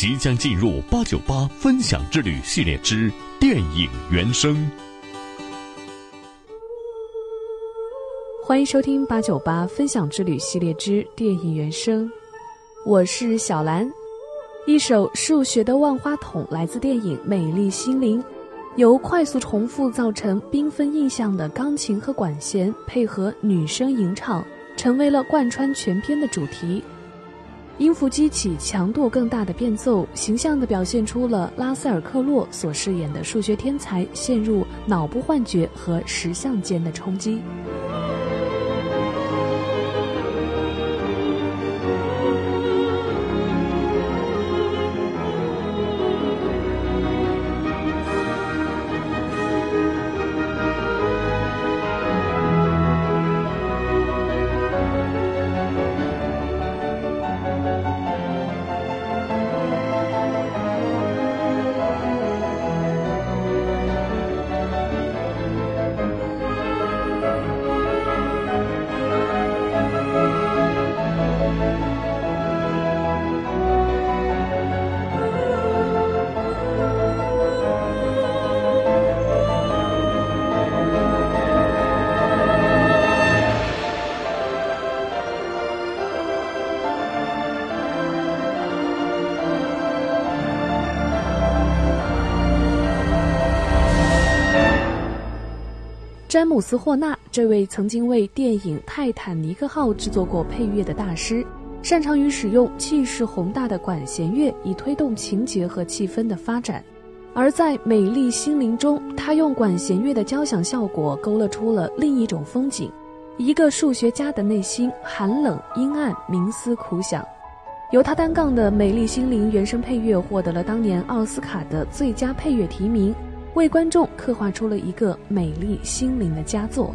即将进入八九八分享之旅系列之电影原声。欢迎收听八九八分享之旅系列之电影原声，我是小兰。一首数学的万花筒来自电影《美丽心灵》，由快速重复造成缤纷印象的钢琴和管弦配合女声吟唱，成为了贯穿全片的主题。音符激起强度更大的变奏，形象地表现出了拉塞尔·克洛所饰演的数学天才陷入脑部幻觉和实像间的冲击。詹姆斯·霍纳，这位曾经为电影《泰坦尼克号》制作过配乐的大师，擅长于使用气势宏大的管弦乐以推动情节和气氛的发展。而在《美丽心灵》中，他用管弦乐的交响效果勾勒出了另一种风景：一个数学家的内心寒冷、阴暗、冥思苦想。由他单杠的《美丽心灵》原声配乐获得了当年奥斯卡的最佳配乐提名。为观众刻画出了一个美丽心灵的佳作。